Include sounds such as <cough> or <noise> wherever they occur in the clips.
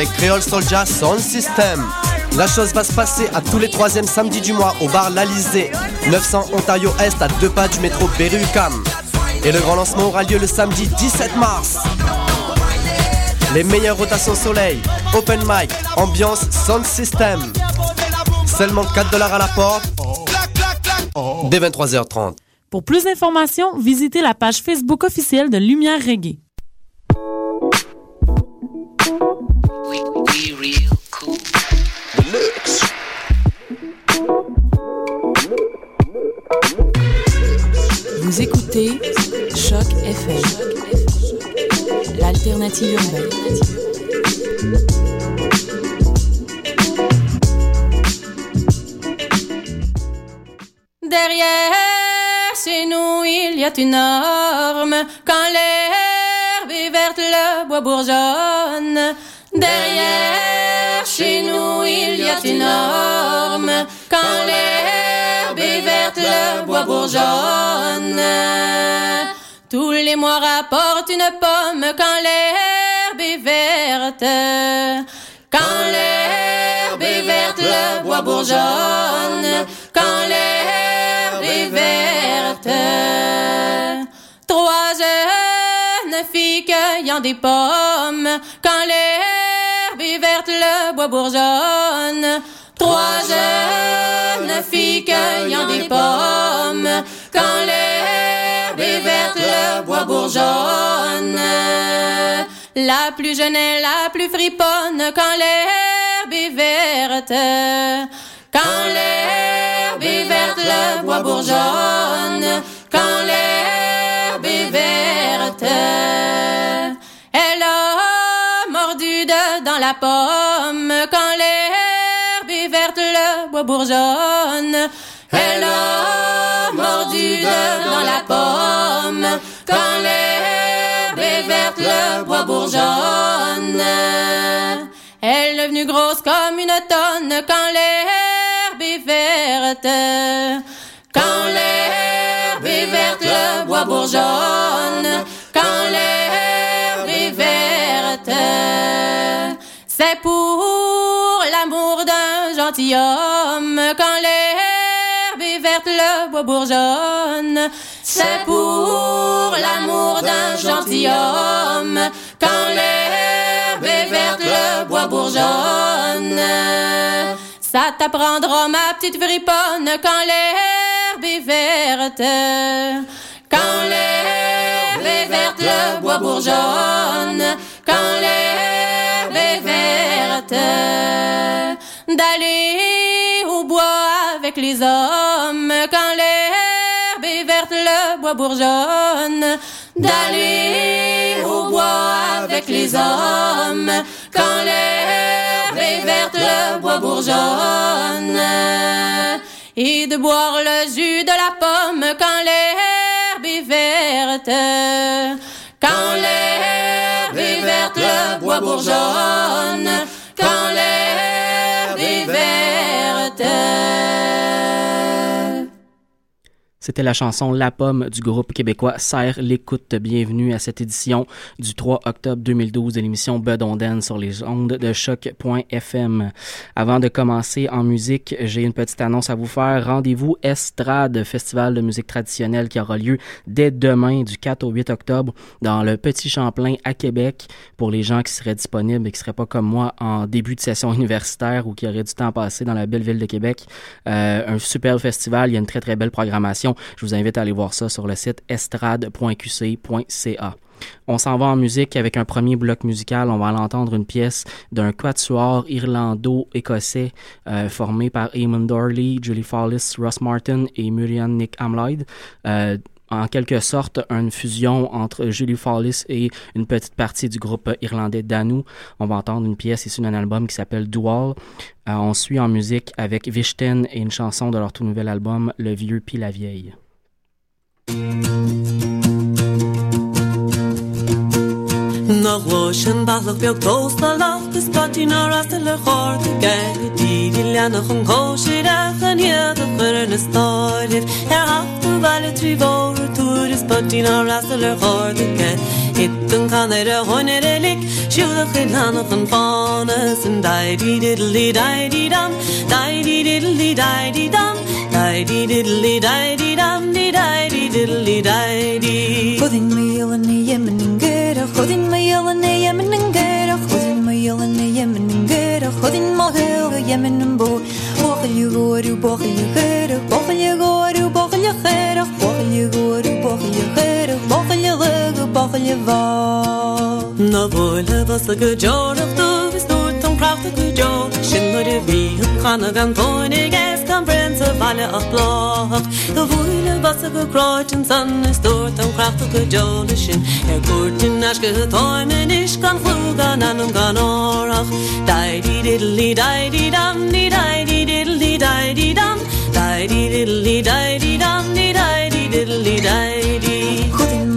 avec Creole Soldier Sound System. La chose va se passer à tous les troisièmes samedis du mois au bar L'Alizé, 900 Ontario Est à deux pas du métro Berry-UQAM. Et le grand lancement aura lieu le samedi 17 mars. Les meilleures rotations soleil, open mic, ambiance, sound system. Seulement 4 dollars à la porte. Dès 23h30. Pour plus d'informations, visitez la page Facebook officielle de Lumière Reggae. Écoutez Choc FM, l'alternative. Derrière chez nous, il y a une norme. Quand l'herbe est verte, le bois bourgeonne. Derrière chez nous, il y a une norme. Le bois bourgeonne. Tous les mois rapportent une pomme quand l'herbe est verte. Quand l'herbe est verte, le bois bourgeonne. Quand l'herbe est verte. Trois jeunes filles cueillant des pommes. Quand l'herbe est verte, le bois bourgeonne. Trois jeunes filles cueillant des pommes. Quand l'herbe est verte, le bois bourgeonne. La plus jeune est la plus friponne quand l'herbe est verte. Quand l'herbe est verte, le bois bourgeonne. Quand l'herbe est verte, elle a mordu dedans la pomme. Quand bourgeonne. Elle a mordu dedans la pomme. Quand l'herbe est verte, le bois bourgeonne. Elle est devenue grosse comme une tonne quand l'herbe est verte. Quand l'herbe est verte, le bois bourgeonne. Quand l'herbe est verte, c'est pour Quand l'herbe est verte, le bois bourgeonne. C'est pour l'amour d'un gentilhomme. Quand l'herbe est verte, le bois bourgeonne. Ça t'apprendra ma petite friponne quand l'herbe est verte. Quand l'herbe est verte, le bois bourgeonne. Quand l'herbe d'aller au bois avec les hommes. Quand l'herbe est verte, le bois bourgeonne. D'aller au bois avec les hommes. Quand l'herbe est verte, le bois bourgeonne. Et de boire le jus de la pomme quand l'herbe est verte. Quand l'herbe est verte, le bois bourgeonne. C'était la chanson La Pomme du groupe québécois Serre l'écoute. Bienvenue à cette édition du 3 octobre 2012 de l'émission Bud Onden sur les ondes de choc.fm. Avant de commencer en musique, j'ai une petite annonce à vous faire. Rendez-vous Estrade, festival de musique traditionnelle qui aura lieu dès demain du 4 au 8 octobre dans le Petit Champlain à Québec pour les gens qui seraient disponibles et qui seraient pas comme moi en début de session <laughs> universitaire ou qui auraient du temps passé dans la belle ville de Québec. Euh, un super festival, il y a une très très belle programmation. Je vous invite à aller voir ça sur le site estrade.qc.ca. On s'en va en musique avec un premier bloc musical. On va aller entendre une pièce d'un quatuor irlando-écossais euh, formé par Eamon Dorley, Julie Follis, Ross Martin et Murian Nick Amloyd. Euh, en quelque sorte une fusion entre Julie Follis et une petite partie du groupe irlandais Danu. On va entendre une pièce issue d'un album qui s'appelle Dual. Euh, on suit en musique avec Vichten et une chanson de leur tout nouvel album Le Vieux puis la Vieille. dina rasler hordiken Itten kan er honer elik Sjula khilan khn fanes and dai di diddly dai di dam dai di diddly dai di dam dai di diddly. Dai di dum, di dai di diddly dai di Khudin me yelan yemen ngera khudin me yelan yemen ngera khudin me yelan yemen ngera khudin ma hel yemen boy. Бохли горю, бохли херах, бохли горю, бохли херах, бохли горю, бохли херах, бохли лыг, бохли ва. На воля вас гжоров, то prachtig ujo Schindere wie Hanne gan toinig es kan brenze valle auf bloch Du wule was ge kreut und san ist dort am prachtig ujo Schin er gut in nas ge toimen ich kan flugan an und gan orach Dai di diddli dai di dam di dai di diddli dai di dam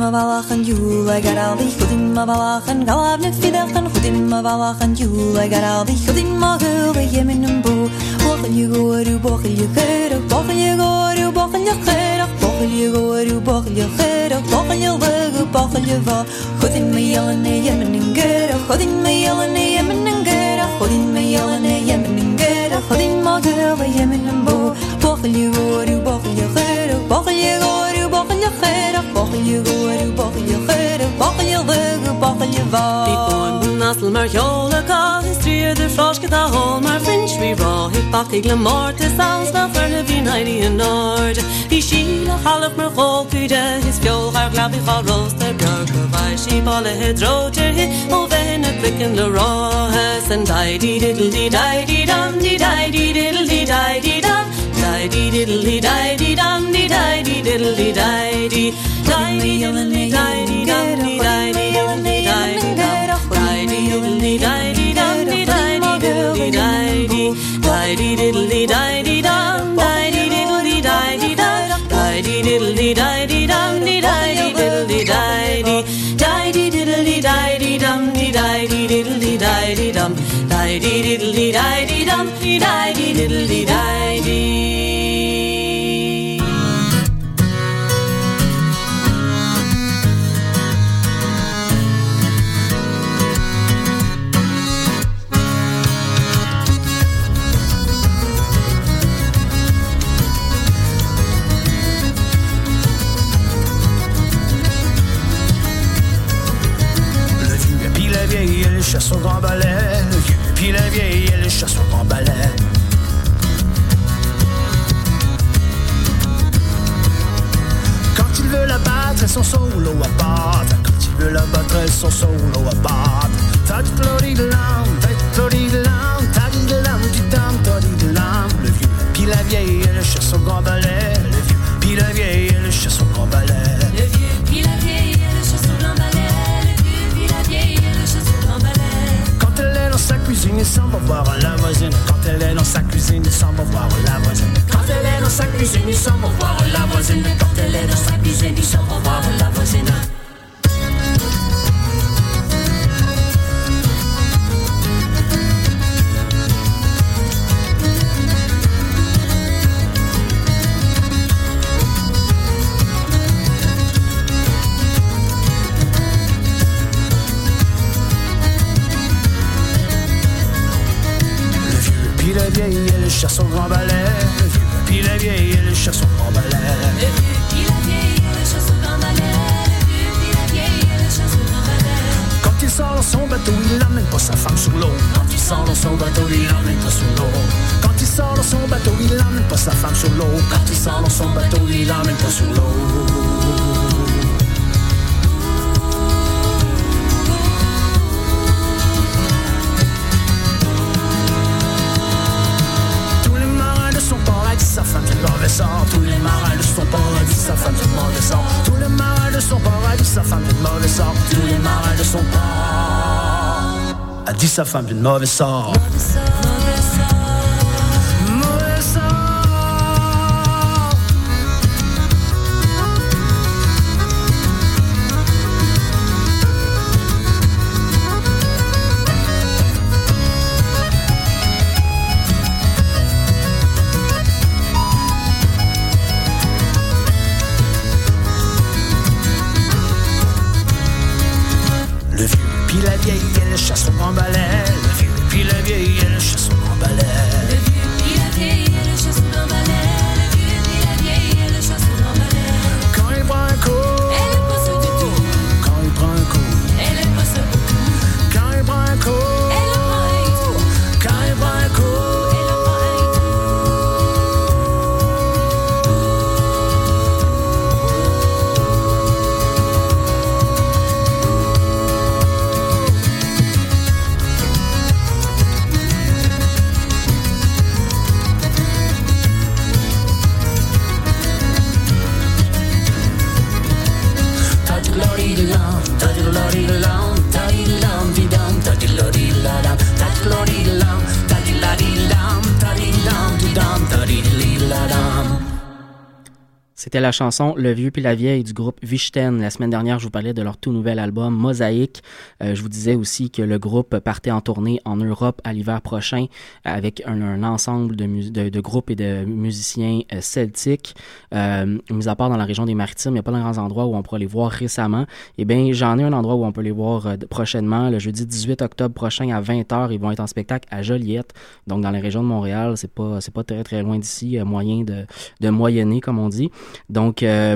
Mavalachen, Yule, Garaldi, Chudim Mavalachen, Galavnik Fidachen, Chudim Mavalachen, Yule, Garaldi, Chudim Magule, Yeminumbu, Bochel Yugoru, Bochel Yukeru, Bochel Yugoru, Bochel Yukeru, Bochel Yugoru, Bochel Yukeru, Bochel Yugoru, Bochel Yuva, Chudim Mayelene, Yeminungera, Chudim Mayelene, Yeminungera, Chudim Mayelene, Yeminungera, Chudim Magule, Yeminumbu, Bochel Yugoru, Bochel Yukeru, Bochel Yugoru, Bochel Yukeru, boggelje goeru, nasl mar ka, de froske ta hol mar finch we raw. Hi pak ik le mort is in noord. Die schiele half mer gol is fjol haar glab ik al roster björke vai. She balle het roter hi, o vene kwikken le raw. En die die diddle die die die dum, die die die die die die. Die die die die die die die die die feeling lam, tadi de lam, du tam, tadi de lam. Le vieux puis la vieille, elle chasse au grand balai. Le vieux puis la vieille, elle chasse au grand balai. Le vieux puis la vieille, elle chasse au grand balai. Le vieux puis la vieille, elle chasse au grand balai. Quand elle est dans sa cuisine, il s'en va voir la voisine. Quand elle est dans sa cuisine, il s'en va voir la voisine. Quand elle est dans sa cuisine, il s'en va voir la voisine. Quand elle est dans sa cuisine, il s'en va voir la. Chasse au grand balai. Puis la vieille, elle chasse au grand balai. Quand il sort dans son bateau, il n'amène pas sa femme sous l'eau. Quand il sort dans son bateau, il l'emmène pas sous l'eau. Quand il sort dans son bateau, il n'amène pas sa femme sous l'eau. Quand il sort dans son bateau, il l'emmène pas sous l'eau. Tous les marins de son dit sa femme du mauvais sort. Tous les marins de son dit sa femme du mauvais sort. Tous les marins de son port a dit sa femme du mauvais sort. Mauvais sort. C'était la chanson Le Vieux puis la Vieille du groupe Vichten. La semaine dernière, je vous parlais de leur tout nouvel album Mosaïque. Euh, je vous disais aussi que le groupe partait en tournée en Europe à l'hiver prochain avec un, ensemble de, de, groupes et de musiciens euh, celtiques. Euh, mis à part dans la région des Maritimes, il n'y a pas de grands endroits où on pourra les voir récemment. Eh bien, j'en ai un endroit où on peut les voir euh, prochainement. Le jeudi 18 octobre prochain à 20h, ils vont être en spectacle à Joliette. Donc, dans la région de Montréal, c'est pas, c'est pas très, très loin d'ici. moyen de, de moyenner, comme on dit. Donc, euh,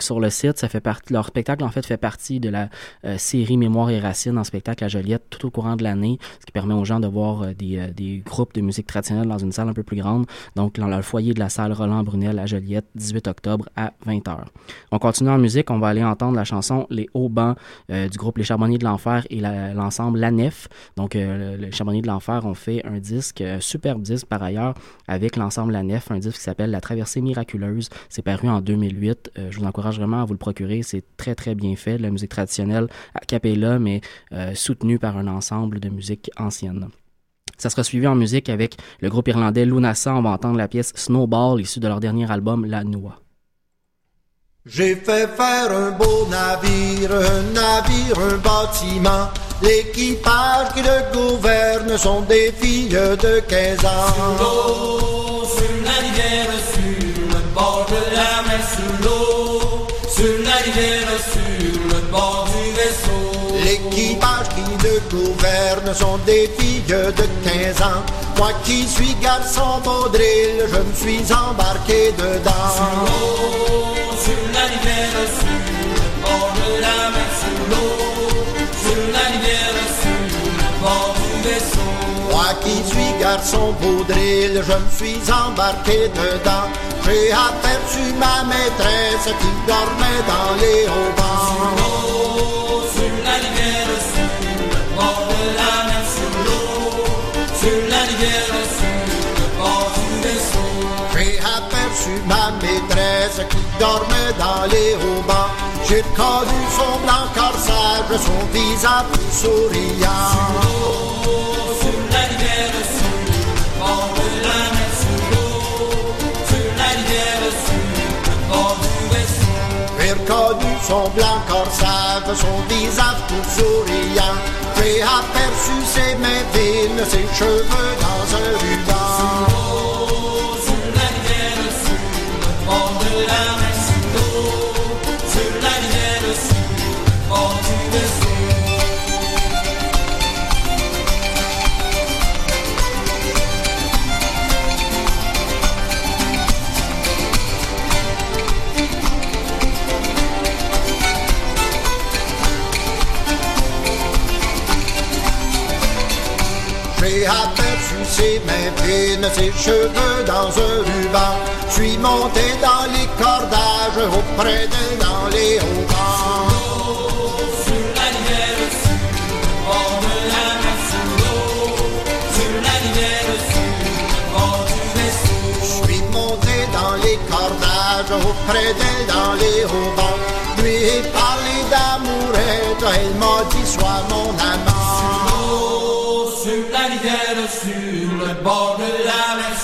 sur le site, ça fait partie, leur spectacle en fait fait partie de la euh, série Mémoire et Racines en spectacle à Joliette tout au courant de l'année, ce qui permet aux gens de voir euh, des, euh, des, groupes de musique traditionnelle dans une salle un peu plus grande. Donc, dans le foyer de la salle Roland Brunel à Joliette, 18 octobre à 20h. On continue en musique, on va aller entendre la chanson Les Hauts Bancs du groupe Les Charbonniers de l'Enfer et l'ensemble la, Nef. Donc, les Charbonniers de l'Enfer ont fait un disque, un superbe disque par ailleurs, avec l'ensemble La Nef, un disque qui s'appelle La Traversée miraculeuse. C'est paru en 2008. Euh, je vous encourage vraiment à vous le procurer. C'est très, très bien fait. De la musique traditionnelle à capella, mais euh, soutenue par un ensemble de musique ancienne. Ça sera suivi en musique avec le groupe irlandais Lunasa. On va entendre la pièce Snowball, issue de leur dernier album La Noix. J'ai fait faire un beau navire, un navire, un bâtiment. L'équipage qui le gouverne sont des filles de 15 ans. sur le bord du vaisseau. L'équipage qui le gouverne sont des filles de 15 ans. Moi qui suis garçon baudril, je me suis embarqué dedans. Sur l'eau, sur la rivière, sur le bord de la mer, sur l'eau, sur la rivière, sur le bord du vaisseau. Moi qui suis garçon baudril, je me suis embarqué dedans. J'ai aperçu ma maîtresse qui dormait dans les hauts bancs. Sur sur la rivière, sur le bord de la mer, sur l'eau, sur la rivière, sur le bord du vaisseau. J'ai aperçu ma maîtresse qui dormait dans les hauts bancs. J'ai connu son blanc corsage, son visage souriant. Sur J'ai son blanc corsage, son visage tout souriant. J'ai aperçu ses mains ses cheveux dans un ruban. Ses cheveux dans un ruban. Suis monté dans les cordages, auprès d'elle dans les hauts du vaisseau. Suis monté dans les cordages, auprès d'elle dans les hauts bancs. Lui parlé d'amourette, elle m'a dit sois mon amant. Sur le bord de la mer,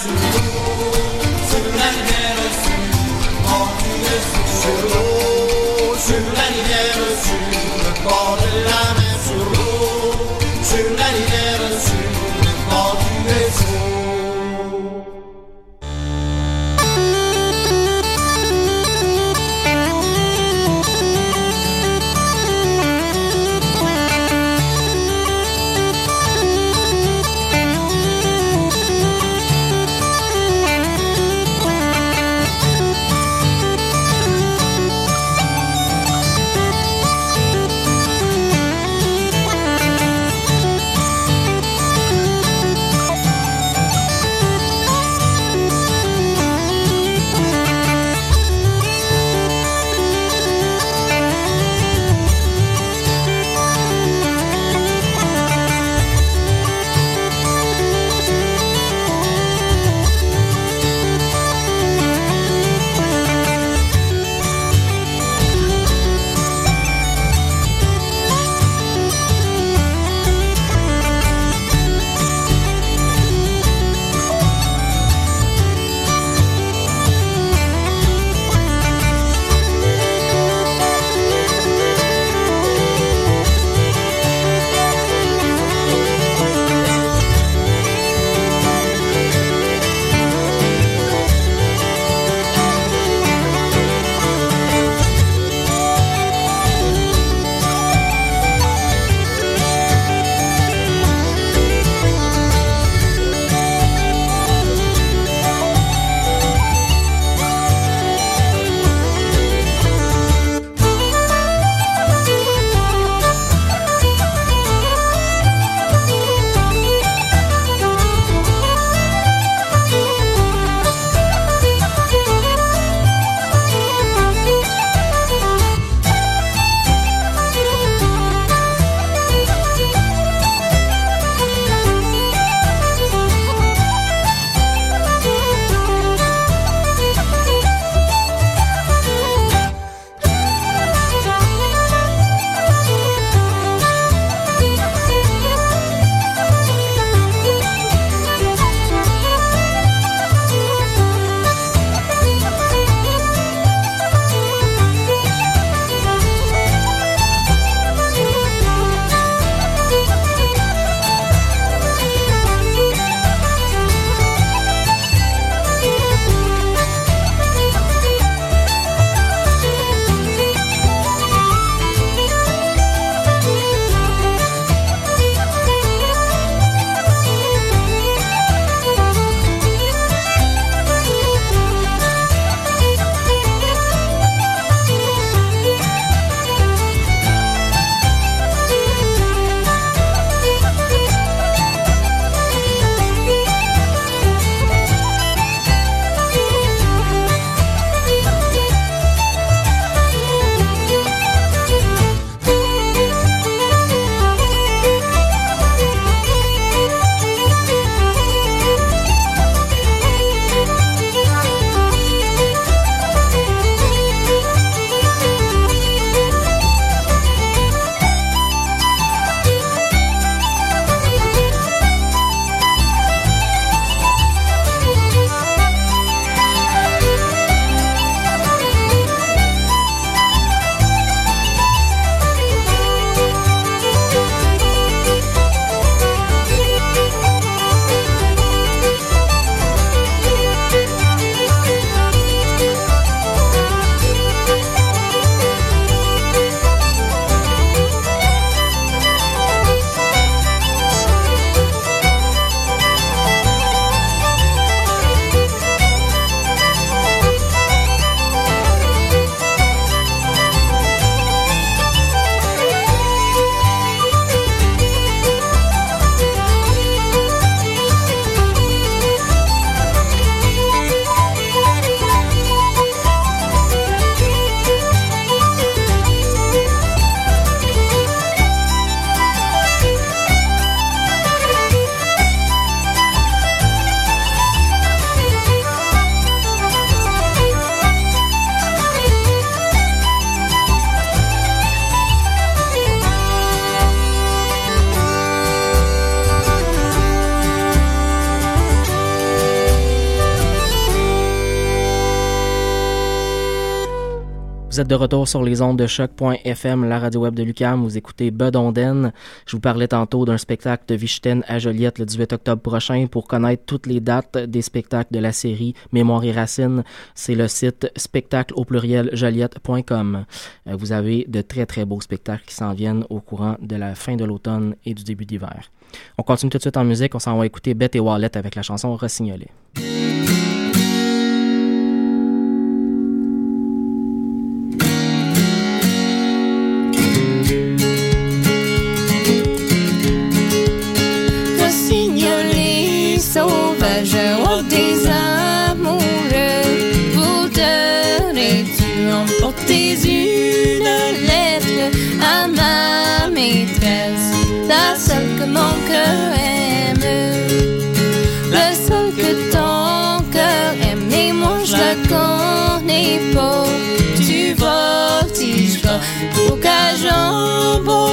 Êtes de retour sur les ondes de choc.fm, la radio web de Lucam. Vous écoutez Bud Onden. Je vous parlais tantôt d'un spectacle de Vichten à Joliette le 18 octobre prochain. Pour connaître toutes les dates des spectacles de la série Mémoire et Racines, c'est le site spectacle au pluriel joliette.com. Euh, Vous avez de très très beaux spectacles qui s'en viennent au courant de la fin de l'automne et du début d'hiver. On continue tout de suite en musique. On s'en va écouter Bette et Wallet avec la chanson. Rossignolé,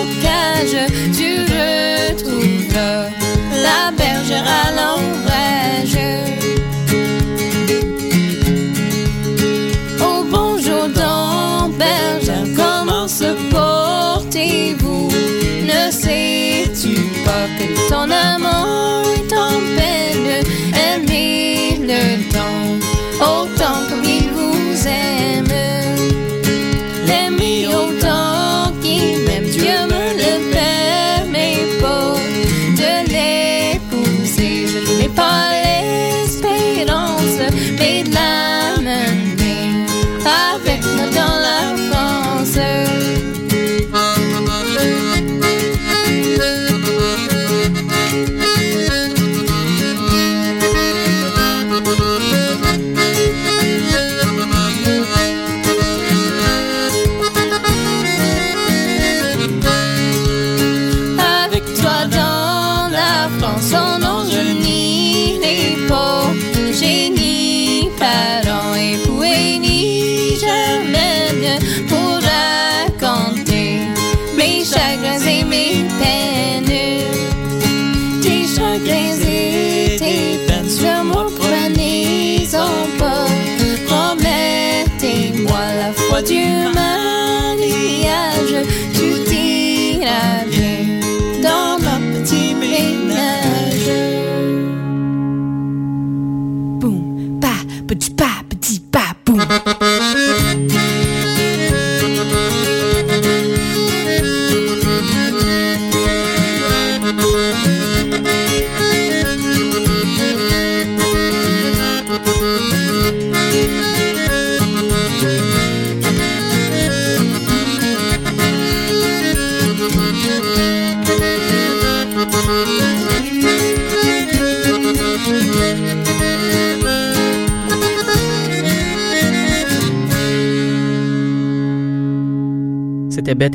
bocage, tu retrouveras la bergère à l'ombrage. Au bonjour dans bergère, comment se portez-vous? Ne sais-tu pas que ton amant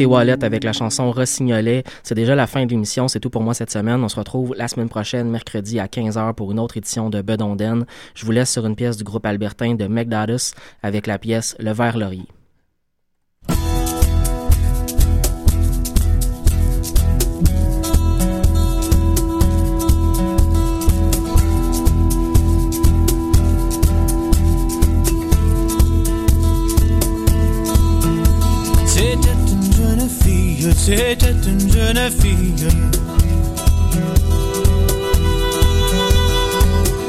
C'était Bette et Wallet avec la chanson Rossignolet. C'est déjà la fin de l'émission. C'est tout pour moi cette semaine. On se retrouve la semaine prochaine, mercredi à 15h pour une autre édition de Bud Onden. Je vous laisse sur une pièce du groupe albertain de McDadus avec la pièce Le Vert Laurier. C'était une jeune fille.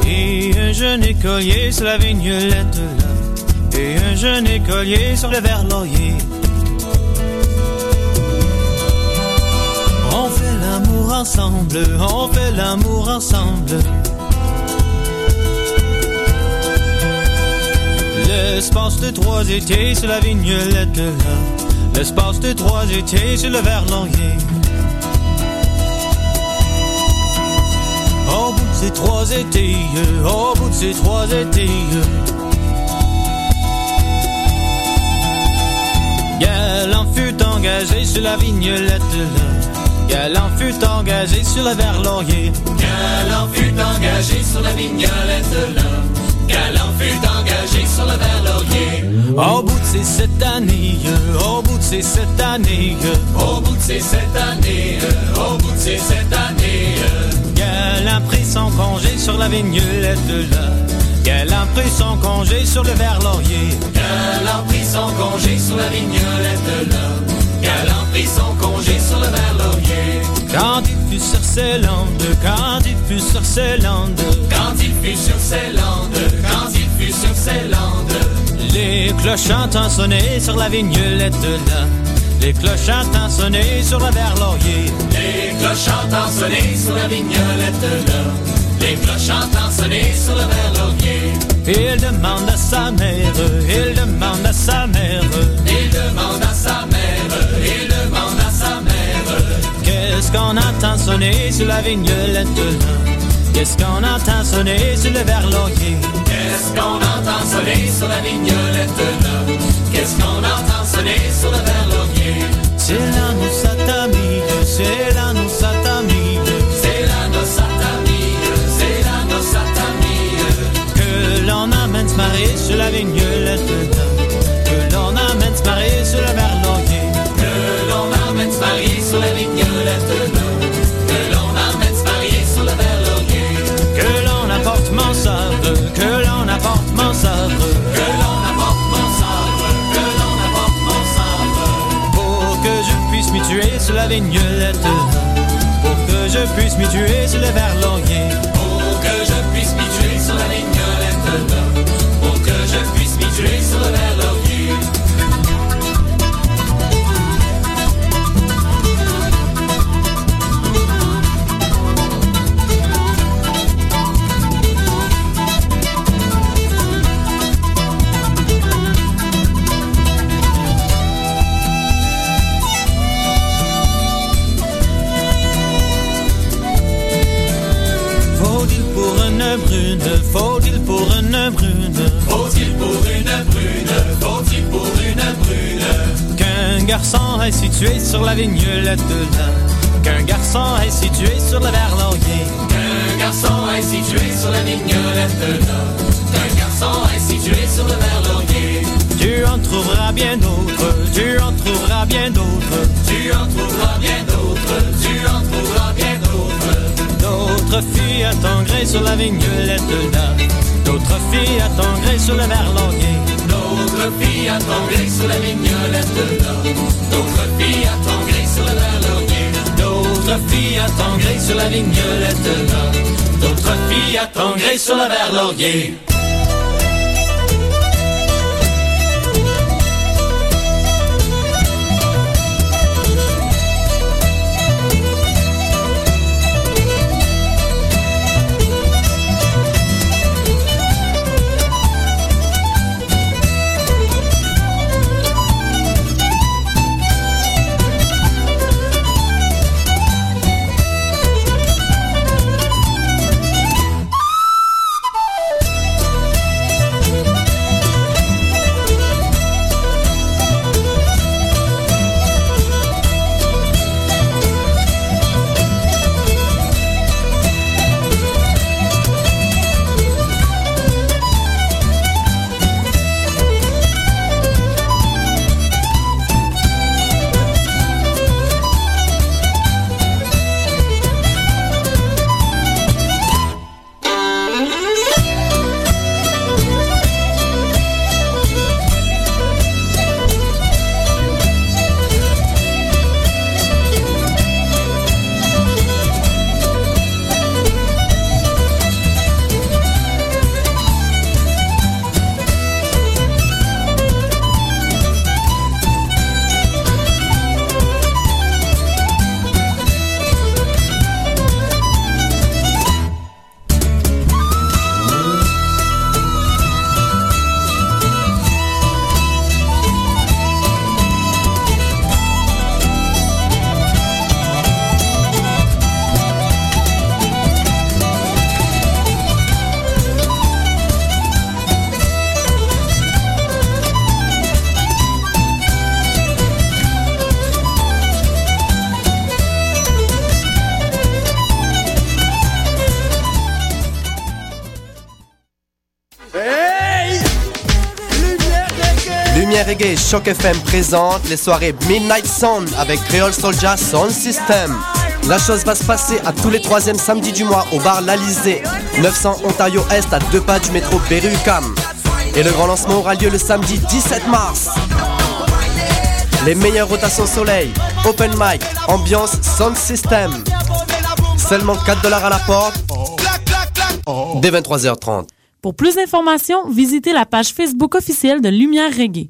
Et un jeune écolier sur la vignolette là. Et un jeune écolier sur le verre laurier. On fait l'amour ensemble, on fait l'amour ensemble. L'espace de trois étés sur la vignolette là. L'espace de trois étés sur le laurier. Au bout de ces trois étés, au bout de ces trois étés. Galant fut engagé sur la vignolette. Galant fut engagé sur le verre laurier. Galant fut engagé sur la vignolette Au bout de ces sept années, au bout de ces sept années, Au bout de ces sept années, au bout de ces sept années, euh, Galant pris son congé sur la vignolette là. Qu'elle a pris son congé sur le verre laurier. Qu'elle a pris son congé sur la vignolette de l'homme. Qu'elle a pris son congé sur le verre. Quand il fut sur ces landes, quand il fut sur ces landes, Quand il fut sur ces landes, quand il fut sur ces landes, les cloches entendent sonner sur la vignolette de là. Les cloches entendent sonner sur le verre laurier. les cloches entendent sonner sur la vignolette de l'homme. Les cloches entendent sonner sur le verre laurier. Il demande à sa mère, il demande à sa mère, Il demande à sa mère, il demande à sa mère, qu'est-ce qu'on entend sonner sur la vignolette de là? Qu'est-ce qu'on entend sonner sur le verre laurier. qu'est-ce qu'on entend sonner sur la vignolette de. Qu'est-ce qu'on entend sonner sur le verre laurier. C'est la noce à ta mille, c'est la noce C'est la noce à ta mille, c'est la noce à ta mille. que l'on amène se marier sur la vignolette Pour que je puisse m'y tuer sur le verre qu'un garçon est situé sur le verre laurier. qu'un garçon est situé sur la vignolette de. Qu'un garçon est situé sur le verre laurier. Tu en trouveras bien d'autres, tu en trouveras bien d'autres, Tu en trouveras bien d'autres, tu en trouveras bien d'autres. d'autres filles à gré sur la vignolette là, d'autres filles à sur le verre laurier. D'autres filles à sur la vignolette de D'autres filles à sur la vignolette l'homme. D'autres filles à sur le verre laurier. Reggae Choc FM présente les soirées Midnight Sound avec Creole Soldier Sound System. La chose va se passer à tous les troisièmes samedis du mois au bar L'Alizé, 900 Ontario Est à deux pas du métro Berry-UQAM. Et le grand lancement aura lieu le samedi 17 mars. Les meilleures rotations soleil, open mic, ambiance, sound system. Seulement 4 dollars à la porte. Dès 23h30. Pour plus d'informations, visitez la page Facebook officielle de Lumière Reggae.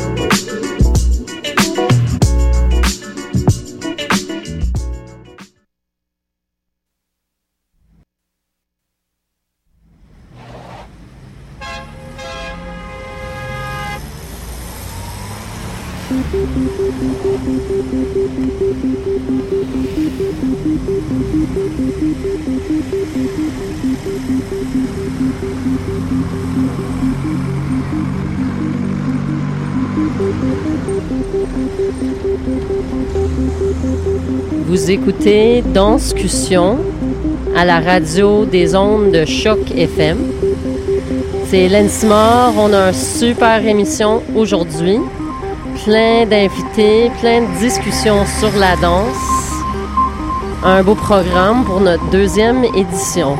Vous écoutez Danscussion à la radio des ondes de Choc FM. C'est Hélène. On a une super émission aujourd'hui. Plein d'invités, plein de discussions sur la danse. Un beau programme pour notre deuxième édition.